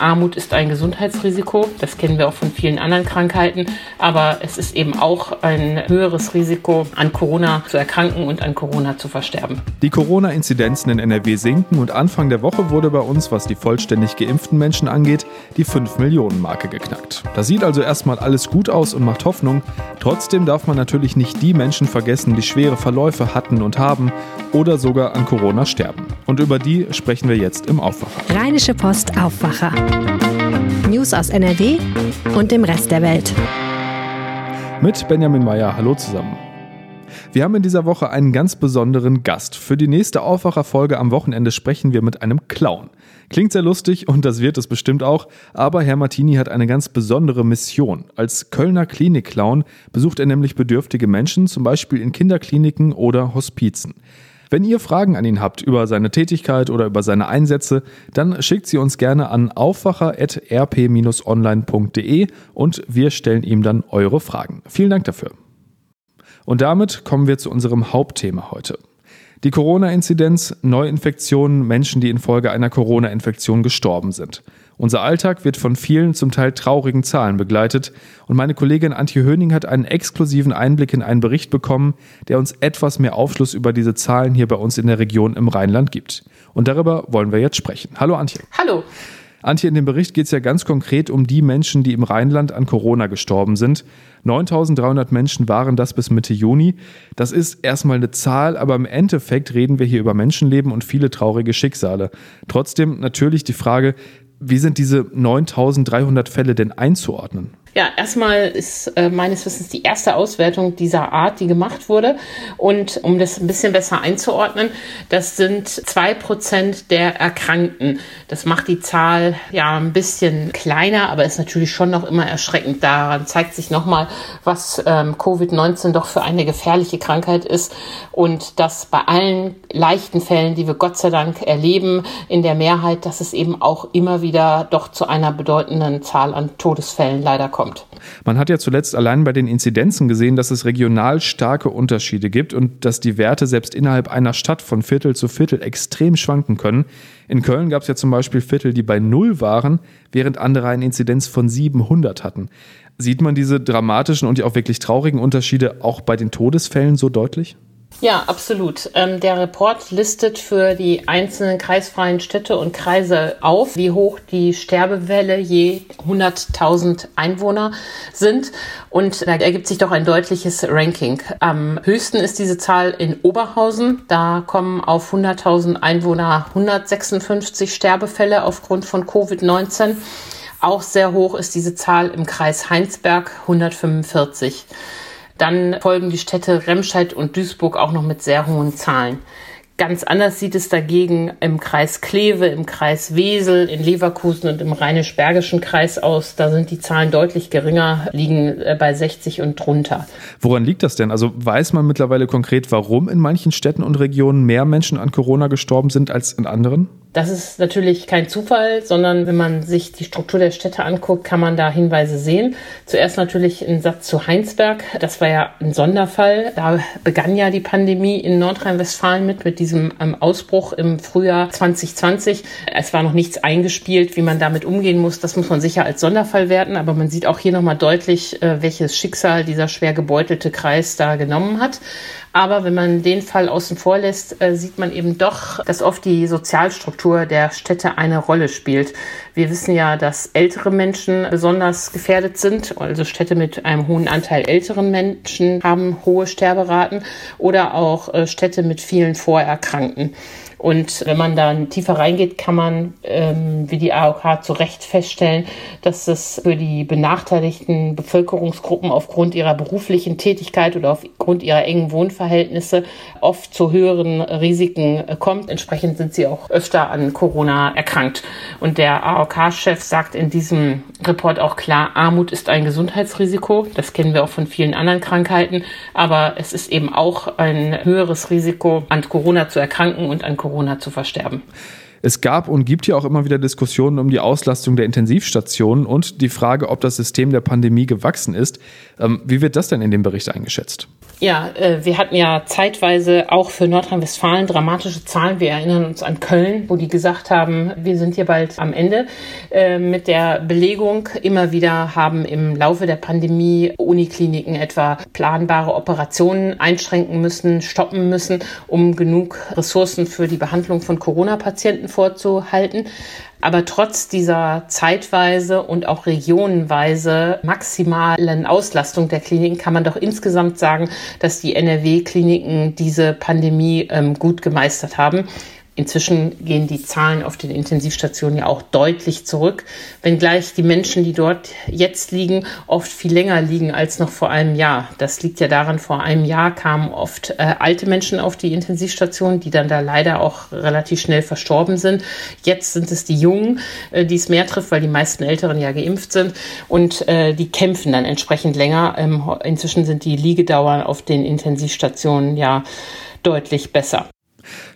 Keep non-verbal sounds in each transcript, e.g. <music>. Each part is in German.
Armut ist ein Gesundheitsrisiko. Das kennen wir auch von vielen anderen Krankheiten. Aber es ist eben auch ein höheres Risiko, an Corona zu erkranken und an Corona zu versterben. Die Corona-Inzidenzen in NRW sinken und Anfang der Woche wurde bei uns, was die vollständig geimpften Menschen angeht, die 5-Millionen-Marke geknackt. Das sieht also erstmal alles gut aus und macht Hoffnung. Trotzdem darf man natürlich nicht die Menschen vergessen, die schwere Verläufe hatten und haben oder sogar an Corona sterben. Und über die sprechen wir jetzt im Aufwacher. Rheinische Post Aufwacher. News aus NRW und dem Rest der Welt. Mit Benjamin Meyer. Hallo zusammen. Wir haben in dieser Woche einen ganz besonderen Gast. Für die nächste Aufwacherfolge am Wochenende sprechen wir mit einem Clown. Klingt sehr lustig und das wird es bestimmt auch, aber Herr Martini hat eine ganz besondere Mission. Als Kölner Klinik-Clown besucht er nämlich bedürftige Menschen, zum Beispiel in Kinderkliniken oder Hospizen. Wenn ihr Fragen an ihn habt über seine Tätigkeit oder über seine Einsätze, dann schickt sie uns gerne an aufwacher.rp-online.de und wir stellen ihm dann eure Fragen. Vielen Dank dafür. Und damit kommen wir zu unserem Hauptthema heute. Die Corona-Inzidenz, Neuinfektionen, Menschen, die infolge einer Corona-Infektion gestorben sind. Unser Alltag wird von vielen zum Teil traurigen Zahlen begleitet und meine Kollegin Antje Höning hat einen exklusiven Einblick in einen Bericht bekommen, der uns etwas mehr Aufschluss über diese Zahlen hier bei uns in der Region im Rheinland gibt. Und darüber wollen wir jetzt sprechen. Hallo Antje. Hallo. Antje, in dem Bericht geht es ja ganz konkret um die Menschen, die im Rheinland an Corona gestorben sind. 9300 Menschen waren das bis Mitte Juni. Das ist erstmal eine Zahl, aber im Endeffekt reden wir hier über Menschenleben und viele traurige Schicksale. Trotzdem natürlich die Frage, wie sind diese 9300 Fälle denn einzuordnen? Ja, erstmal ist äh, meines Wissens die erste Auswertung dieser Art, die gemacht wurde. Und um das ein bisschen besser einzuordnen, das sind zwei Prozent der Erkrankten. Das macht die Zahl ja ein bisschen kleiner, aber ist natürlich schon noch immer erschreckend. Daran zeigt sich nochmal, was ähm, Covid-19 doch für eine gefährliche Krankheit ist und dass bei allen leichten Fällen, die wir Gott sei Dank erleben, in der Mehrheit, dass es eben auch immer wieder doch zu einer bedeutenden Zahl an Todesfällen leider kommt kommt. Man hat ja zuletzt allein bei den Inzidenzen gesehen, dass es regional starke Unterschiede gibt und dass die Werte selbst innerhalb einer Stadt von Viertel zu Viertel extrem schwanken können. In Köln gab es ja zum Beispiel Viertel, die bei Null waren, während andere eine Inzidenz von 700 hatten. Sieht man diese dramatischen und ja auch wirklich traurigen Unterschiede auch bei den Todesfällen so deutlich? Ja, absolut. Ähm, der Report listet für die einzelnen kreisfreien Städte und Kreise auf, wie hoch die Sterbewelle je 100.000 Einwohner sind. Und da ergibt sich doch ein deutliches Ranking. Am höchsten ist diese Zahl in Oberhausen. Da kommen auf 100.000 Einwohner 156 Sterbefälle aufgrund von Covid-19. Auch sehr hoch ist diese Zahl im Kreis Heinsberg 145. Dann folgen die Städte Remscheid und Duisburg auch noch mit sehr hohen Zahlen. Ganz anders sieht es dagegen im Kreis Kleve, im Kreis Wesel, in Leverkusen und im Rheinisch-Bergischen Kreis aus. Da sind die Zahlen deutlich geringer, liegen äh, bei 60 und drunter. Woran liegt das denn? Also weiß man mittlerweile konkret, warum in manchen Städten und Regionen mehr Menschen an Corona gestorben sind als in anderen? Das ist natürlich kein Zufall, sondern wenn man sich die Struktur der Städte anguckt, kann man da Hinweise sehen. Zuerst natürlich ein Satz zu Heinsberg. Das war ja ein Sonderfall. Da begann ja die Pandemie in Nordrhein-Westfalen mit, mit diesem ähm, Ausbruch im Frühjahr 2020. Es war noch nichts eingespielt, wie man damit umgehen muss. Das muss man sicher als Sonderfall werten. Aber man sieht auch hier nochmal deutlich, äh, welches Schicksal dieser schwer gebeutelte Kreis da genommen hat. Aber wenn man den Fall außen vor lässt, äh, sieht man eben doch, dass oft die Sozialstruktur der Städte eine Rolle spielt. Wir wissen ja, dass ältere Menschen besonders gefährdet sind. Also Städte mit einem hohen Anteil älteren Menschen haben hohe Sterberaten oder auch äh, Städte mit vielen Vorerkrankten. Und wenn man dann tiefer reingeht, kann man, ähm, wie die AOK zu Recht feststellen, dass es für die benachteiligten Bevölkerungsgruppen aufgrund ihrer beruflichen Tätigkeit oder aufgrund ihrer engen Wohnverhältnisse oft zu höheren Risiken kommt. Entsprechend sind sie auch öfter an Corona erkrankt. Und der AOK-Chef sagt in diesem Report auch klar, Armut ist ein Gesundheitsrisiko. Das kennen wir auch von vielen anderen Krankheiten. Aber es ist eben auch ein höheres Risiko, an Corona zu erkranken und an Corona Corona zu versterben. Es gab und gibt ja auch immer wieder Diskussionen um die Auslastung der Intensivstationen und die Frage, ob das System der Pandemie gewachsen ist. Ähm, wie wird das denn in dem Bericht eingeschätzt? Ja, äh, wir hatten ja zeitweise auch für Nordrhein-Westfalen dramatische Zahlen. Wir erinnern uns an Köln, wo die gesagt haben, wir sind hier bald am Ende äh, mit der Belegung. Immer wieder haben im Laufe der Pandemie Unikliniken etwa planbare Operationen einschränken müssen, stoppen müssen, um genug Ressourcen für die Behandlung von Corona-Patienten vorzuhalten. Aber trotz dieser zeitweise und auch regionenweise maximalen Auslastung der Kliniken kann man doch insgesamt sagen, dass die NRW-Kliniken diese Pandemie ähm, gut gemeistert haben. Inzwischen gehen die Zahlen auf den Intensivstationen ja auch deutlich zurück, wenngleich die Menschen, die dort jetzt liegen, oft viel länger liegen als noch vor einem Jahr. Das liegt ja daran, vor einem Jahr kamen oft äh, alte Menschen auf die Intensivstation, die dann da leider auch relativ schnell verstorben sind. Jetzt sind es die Jungen, äh, die es mehr trifft, weil die meisten Älteren ja geimpft sind und äh, die kämpfen dann entsprechend länger. Ähm, inzwischen sind die Liegedauern auf den Intensivstationen ja deutlich besser.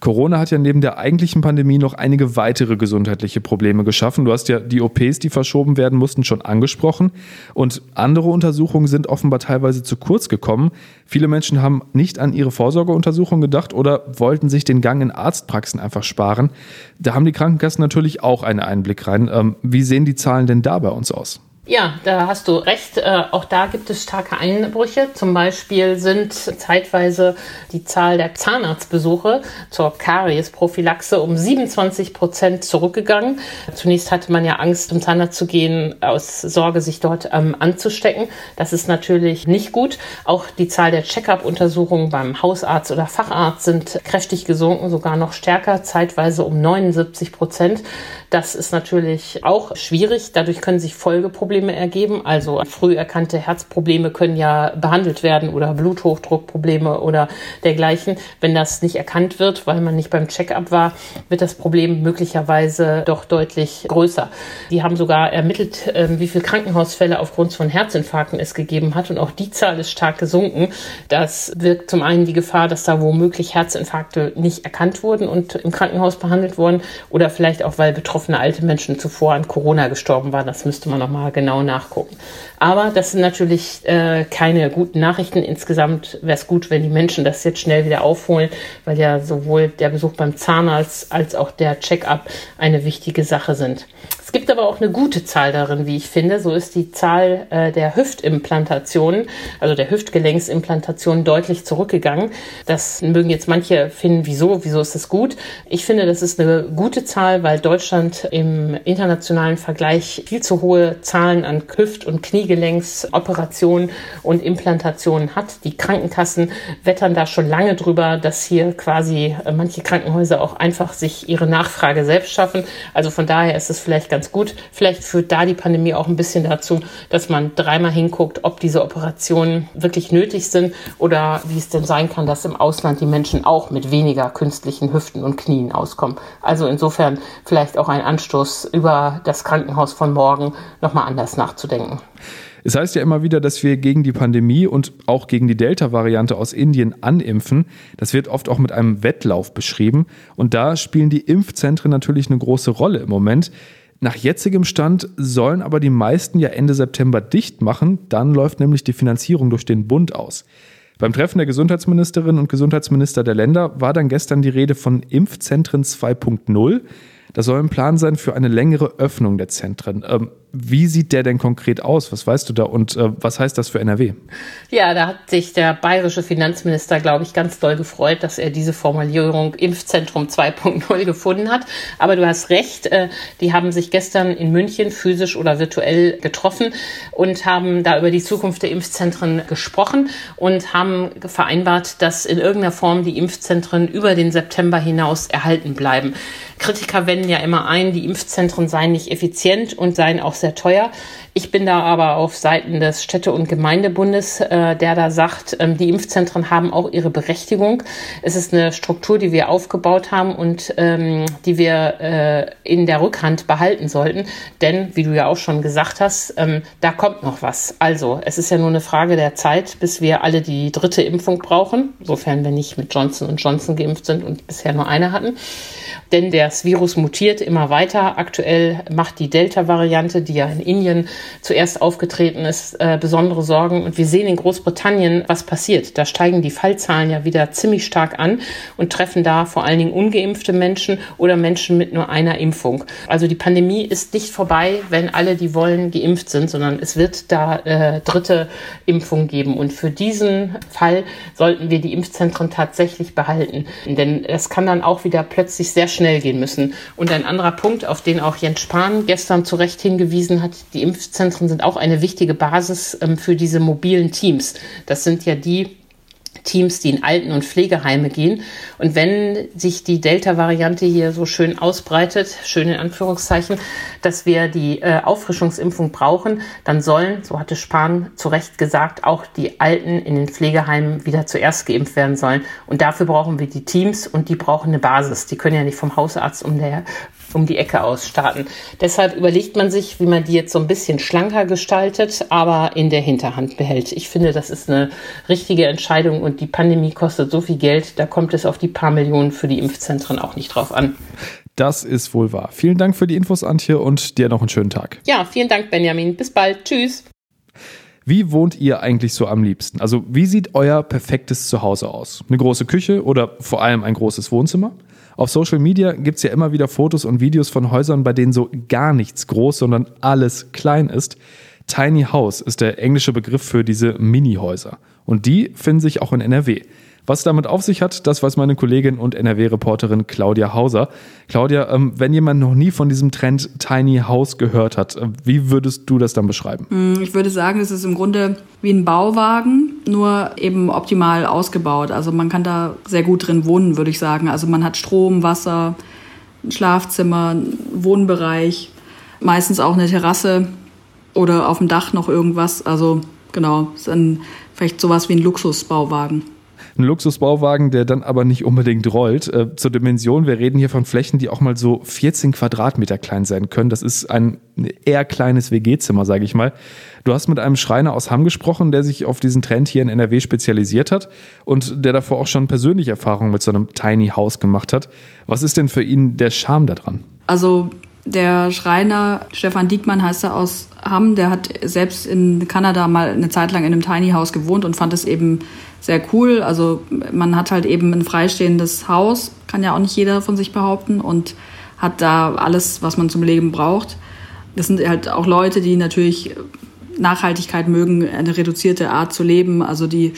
Corona hat ja neben der eigentlichen Pandemie noch einige weitere gesundheitliche Probleme geschaffen. Du hast ja die OPs, die verschoben werden mussten, schon angesprochen. Und andere Untersuchungen sind offenbar teilweise zu kurz gekommen. Viele Menschen haben nicht an ihre Vorsorgeuntersuchung gedacht oder wollten sich den Gang in Arztpraxen einfach sparen. Da haben die Krankenkassen natürlich auch einen Einblick rein. Ähm, wie sehen die Zahlen denn da bei uns aus? Ja, da hast du recht. Äh, auch da gibt es starke Einbrüche. Zum Beispiel sind zeitweise die Zahl der Zahnarztbesuche zur Kariesprophylaxe um 27 Prozent zurückgegangen. Zunächst hatte man ja Angst, zum Zahnarzt zu gehen, aus Sorge, sich dort ähm, anzustecken. Das ist natürlich nicht gut. Auch die Zahl der Check-up-Untersuchungen beim Hausarzt oder Facharzt sind kräftig gesunken, sogar noch stärker, zeitweise um 79 Prozent. Das ist natürlich auch schwierig. Dadurch können sich Folgeprobleme ergeben. Also früh erkannte Herzprobleme können ja behandelt werden oder Bluthochdruckprobleme oder dergleichen. Wenn das nicht erkannt wird, weil man nicht beim Check-up war, wird das Problem möglicherweise doch deutlich größer. Die haben sogar ermittelt, ähm, wie viele Krankenhausfälle aufgrund von Herzinfarkten es gegeben hat. Und auch die Zahl ist stark gesunken. Das wirkt zum einen die Gefahr, dass da womöglich Herzinfarkte nicht erkannt wurden und im Krankenhaus behandelt wurden oder vielleicht auch, weil Betroffene alte Menschen zuvor an Corona gestorben waren. Das müsste man nochmal genau nachgucken. Aber das sind natürlich äh, keine guten Nachrichten. Insgesamt wäre es gut, wenn die Menschen das jetzt schnell wieder aufholen, weil ja sowohl der Besuch beim Zahnarzt als auch der Check-up eine wichtige Sache sind. Es gibt aber auch eine gute Zahl darin, wie ich finde. So ist die Zahl äh, der Hüftimplantationen, also der Hüftgelenksimplantationen deutlich zurückgegangen. Das mögen jetzt manche finden, wieso, wieso ist das gut? Ich finde, das ist eine gute Zahl, weil Deutschland im internationalen Vergleich viel zu hohe Zahlen an Hüft- und Kniegelenksoperationen und Implantationen hat. Die Krankenkassen wettern da schon lange drüber, dass hier quasi äh, manche Krankenhäuser auch einfach sich ihre Nachfrage selbst schaffen. Also von daher ist es vielleicht ganz ganz gut. Vielleicht führt da die Pandemie auch ein bisschen dazu, dass man dreimal hinguckt, ob diese Operationen wirklich nötig sind oder wie es denn sein kann, dass im Ausland die Menschen auch mit weniger künstlichen Hüften und Knien auskommen. Also insofern vielleicht auch ein Anstoß über das Krankenhaus von morgen nochmal anders nachzudenken. Es heißt ja immer wieder, dass wir gegen die Pandemie und auch gegen die Delta-Variante aus Indien animpfen. Das wird oft auch mit einem Wettlauf beschrieben. Und da spielen die Impfzentren natürlich eine große Rolle im Moment. Nach jetzigem Stand sollen aber die meisten ja Ende September dicht machen. Dann läuft nämlich die Finanzierung durch den Bund aus. Beim Treffen der Gesundheitsministerinnen und Gesundheitsminister der Länder war dann gestern die Rede von Impfzentren 2.0. Das soll ein Plan sein für eine längere Öffnung der Zentren. Ähm, wie sieht der denn konkret aus? Was weißt du da und äh, was heißt das für NRW? Ja, da hat sich der bayerische Finanzminister, glaube ich, ganz doll gefreut, dass er diese Formulierung Impfzentrum 2.0 gefunden hat. Aber du hast recht, äh, die haben sich gestern in München physisch oder virtuell getroffen und haben da über die Zukunft der Impfzentren gesprochen und haben vereinbart, dass in irgendeiner Form die Impfzentren über den September hinaus erhalten bleiben. Kritiker wenden ja immer ein, die Impfzentren seien nicht effizient und seien auch sehr teuer. Ich bin da aber auf Seiten des Städte- und Gemeindebundes, äh, der da sagt, ähm, die Impfzentren haben auch ihre Berechtigung. Es ist eine Struktur, die wir aufgebaut haben und ähm, die wir äh, in der Rückhand behalten sollten. Denn, wie du ja auch schon gesagt hast, ähm, da kommt noch was. Also, es ist ja nur eine Frage der Zeit, bis wir alle die dritte Impfung brauchen, sofern wir nicht mit Johnson Johnson geimpft sind und bisher nur eine hatten. Denn das Virus mutiert immer weiter. Aktuell macht die Delta-Variante, die ja in Indien zuerst aufgetreten ist, äh, besondere Sorgen. Und wir sehen in Großbritannien, was passiert. Da steigen die Fallzahlen ja wieder ziemlich stark an und treffen da vor allen Dingen ungeimpfte Menschen oder Menschen mit nur einer Impfung. Also die Pandemie ist nicht vorbei, wenn alle, die wollen, geimpft sind, sondern es wird da äh, dritte Impfung geben. Und für diesen Fall sollten wir die Impfzentren tatsächlich behalten. Denn es kann dann auch wieder plötzlich sehr schnell gehen müssen. Und ein anderer Punkt, auf den auch Jens Spahn gestern zu Recht hingewiesen hat, die Impfzentren sind auch eine wichtige Basis ähm, für diese mobilen Teams. Das sind ja die Teams, die in Alten- und Pflegeheime gehen. Und wenn sich die Delta-Variante hier so schön ausbreitet, schön in Anführungszeichen, dass wir die äh, Auffrischungsimpfung brauchen, dann sollen, so hatte Spahn zu Recht gesagt, auch die Alten in den Pflegeheimen wieder zuerst geimpft werden sollen. Und dafür brauchen wir die Teams und die brauchen eine Basis. Die können ja nicht vom Hausarzt um der um die Ecke aus starten. Deshalb überlegt man sich, wie man die jetzt so ein bisschen schlanker gestaltet, aber in der Hinterhand behält. Ich finde, das ist eine richtige Entscheidung und die Pandemie kostet so viel Geld, da kommt es auf die paar Millionen für die Impfzentren auch nicht drauf an. Das ist wohl wahr. Vielen Dank für die Infos, Antje, und dir noch einen schönen Tag. Ja, vielen Dank, Benjamin. Bis bald. Tschüss. Wie wohnt ihr eigentlich so am liebsten? Also, wie sieht euer perfektes Zuhause aus? Eine große Küche oder vor allem ein großes Wohnzimmer? Auf Social Media gibt es ja immer wieder Fotos und Videos von Häusern, bei denen so gar nichts groß, sondern alles klein ist. Tiny House ist der englische Begriff für diese Mini-Häuser. Und die finden sich auch in NRW. Was damit auf sich hat, das weiß meine Kollegin und NRW-Reporterin Claudia Hauser. Claudia, ähm, wenn jemand noch nie von diesem Trend Tiny House gehört hat, äh, wie würdest du das dann beschreiben? Hm, ich würde sagen, es ist im Grunde wie ein Bauwagen, nur eben optimal ausgebaut. Also man kann da sehr gut drin wohnen, würde ich sagen. Also man hat Strom, Wasser, ein Schlafzimmer, einen Wohnbereich, meistens auch eine Terrasse oder auf dem Dach noch irgendwas. Also genau, ist ein, vielleicht sowas wie ein Luxusbauwagen. Ein Luxusbauwagen, der dann aber nicht unbedingt rollt. Äh, zur Dimension, wir reden hier von Flächen, die auch mal so 14 Quadratmeter klein sein können. Das ist ein eher kleines WG-Zimmer, sage ich mal. Du hast mit einem Schreiner aus Hamm gesprochen, der sich auf diesen Trend hier in NRW spezialisiert hat und der davor auch schon persönliche Erfahrungen mit so einem Tiny House gemacht hat. Was ist denn für ihn der Charme daran? Also der Schreiner Stefan Diekmann heißt er aus Hamm, der hat selbst in Kanada mal eine Zeit lang in einem Tiny House gewohnt und fand es eben sehr cool. Also man hat halt eben ein freistehendes Haus, kann ja auch nicht jeder von sich behaupten und hat da alles, was man zum Leben braucht. Das sind halt auch Leute, die natürlich Nachhaltigkeit mögen, eine reduzierte Art zu leben, also die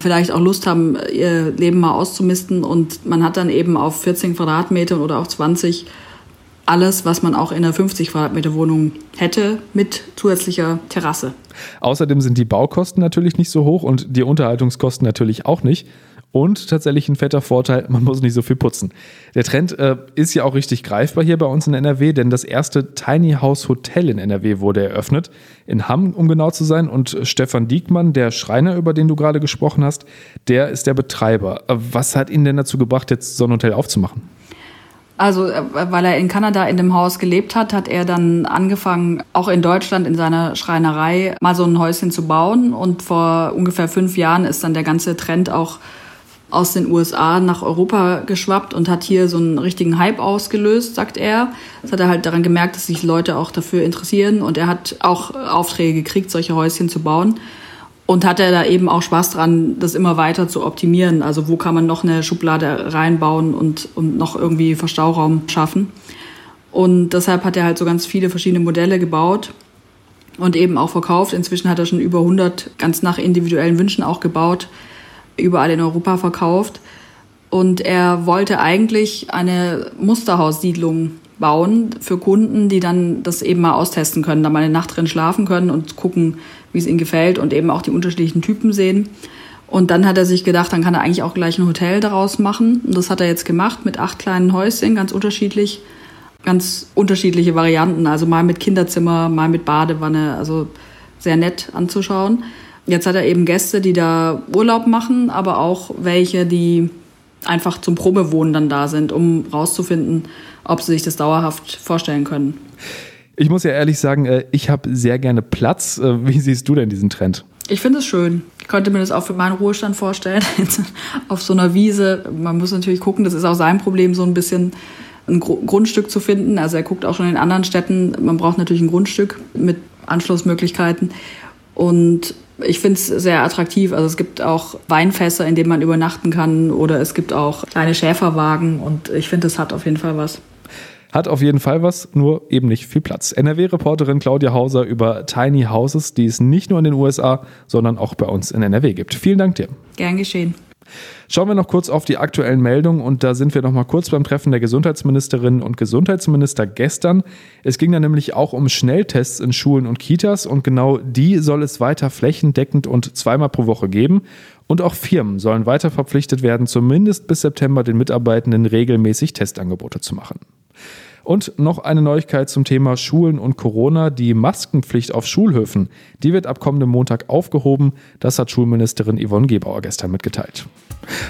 vielleicht auch Lust haben, ihr Leben mal auszumisten und man hat dann eben auf 14 Quadratmetern oder auch 20 alles, was man auch in einer 50 Quadratmeter Wohnung hätte, mit zusätzlicher Terrasse. Außerdem sind die Baukosten natürlich nicht so hoch und die Unterhaltungskosten natürlich auch nicht. Und tatsächlich ein fetter Vorteil, man muss nicht so viel putzen. Der Trend äh, ist ja auch richtig greifbar hier bei uns in NRW, denn das erste Tiny House Hotel in NRW wurde eröffnet. In Hamm, um genau zu sein. Und Stefan Diekmann, der Schreiner, über den du gerade gesprochen hast, der ist der Betreiber. Äh, was hat ihn denn dazu gebracht, jetzt so ein Hotel aufzumachen? Also, äh, weil er in Kanada in dem Haus gelebt hat, hat er dann angefangen, auch in Deutschland in seiner Schreinerei mal so ein Häuschen zu bauen. Und vor ungefähr fünf Jahren ist dann der ganze Trend auch aus den USA nach Europa geschwappt und hat hier so einen richtigen Hype ausgelöst, sagt er. Das hat er halt daran gemerkt, dass sich Leute auch dafür interessieren und er hat auch Aufträge gekriegt, solche Häuschen zu bauen und hatte da eben auch Spaß dran, das immer weiter zu optimieren. Also wo kann man noch eine Schublade reinbauen und, und noch irgendwie Verstauraum schaffen. Und deshalb hat er halt so ganz viele verschiedene Modelle gebaut und eben auch verkauft. Inzwischen hat er schon über 100 ganz nach individuellen Wünschen auch gebaut, überall in Europa verkauft. Und er wollte eigentlich eine Musterhaussiedlung bauen für Kunden, die dann das eben mal austesten können, da mal eine Nacht drin schlafen können und gucken, wie es ihnen gefällt und eben auch die unterschiedlichen Typen sehen. Und dann hat er sich gedacht, dann kann er eigentlich auch gleich ein Hotel daraus machen. Und das hat er jetzt gemacht mit acht kleinen Häuschen, ganz unterschiedlich, ganz unterschiedliche Varianten. Also mal mit Kinderzimmer, mal mit Badewanne, also sehr nett anzuschauen. Jetzt hat er eben Gäste, die da Urlaub machen, aber auch welche, die einfach zum Probewohnen dann da sind, um rauszufinden, ob sie sich das dauerhaft vorstellen können. Ich muss ja ehrlich sagen, äh, ich habe sehr gerne Platz. Äh, wie siehst du denn diesen Trend? Ich finde es schön. Ich könnte mir das auch für meinen Ruhestand vorstellen, <laughs> auf so einer Wiese. Man muss natürlich gucken, das ist auch sein Problem so ein bisschen. ein Grundstück zu finden. Also er guckt auch schon in anderen Städten. Man braucht natürlich ein Grundstück mit Anschlussmöglichkeiten. Und ich finde es sehr attraktiv. Also es gibt auch Weinfässer, in denen man übernachten kann oder es gibt auch kleine Schäferwagen und ich finde, es hat auf jeden Fall was. Hat auf jeden Fall was, nur eben nicht viel Platz. NRW-Reporterin Claudia Hauser über Tiny Houses, die es nicht nur in den USA, sondern auch bei uns in NRW gibt. Vielen Dank dir. Gern geschehen. Schauen wir noch kurz auf die aktuellen Meldungen und da sind wir noch mal kurz beim Treffen der Gesundheitsministerinnen und Gesundheitsminister gestern. Es ging da nämlich auch um Schnelltests in Schulen und Kitas und genau die soll es weiter flächendeckend und zweimal pro Woche geben. Und auch Firmen sollen weiter verpflichtet werden, zumindest bis September den Mitarbeitenden regelmäßig Testangebote zu machen. Und noch eine Neuigkeit zum Thema Schulen und Corona. Die Maskenpflicht auf Schulhöfen, die wird ab kommendem Montag aufgehoben. Das hat Schulministerin Yvonne Gebauer gestern mitgeteilt.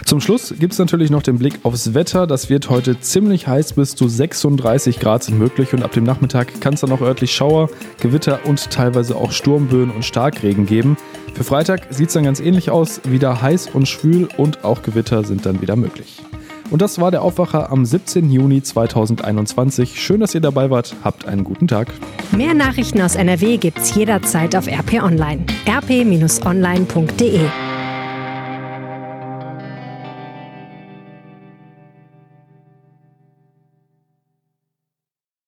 Zum Schluss gibt es natürlich noch den Blick aufs Wetter. Das wird heute ziemlich heiß, bis zu 36 Grad sind möglich und ab dem Nachmittag kann es dann auch örtlich Schauer, Gewitter und teilweise auch Sturmböen und Starkregen geben. Für Freitag sieht es dann ganz ähnlich aus, wieder heiß und schwül und auch Gewitter sind dann wieder möglich. Und das war der Aufwacher am 17. Juni 2021. Schön, dass ihr dabei wart. Habt einen guten Tag. Mehr Nachrichten aus NRW gibt's jederzeit auf RP Online. rp-online.de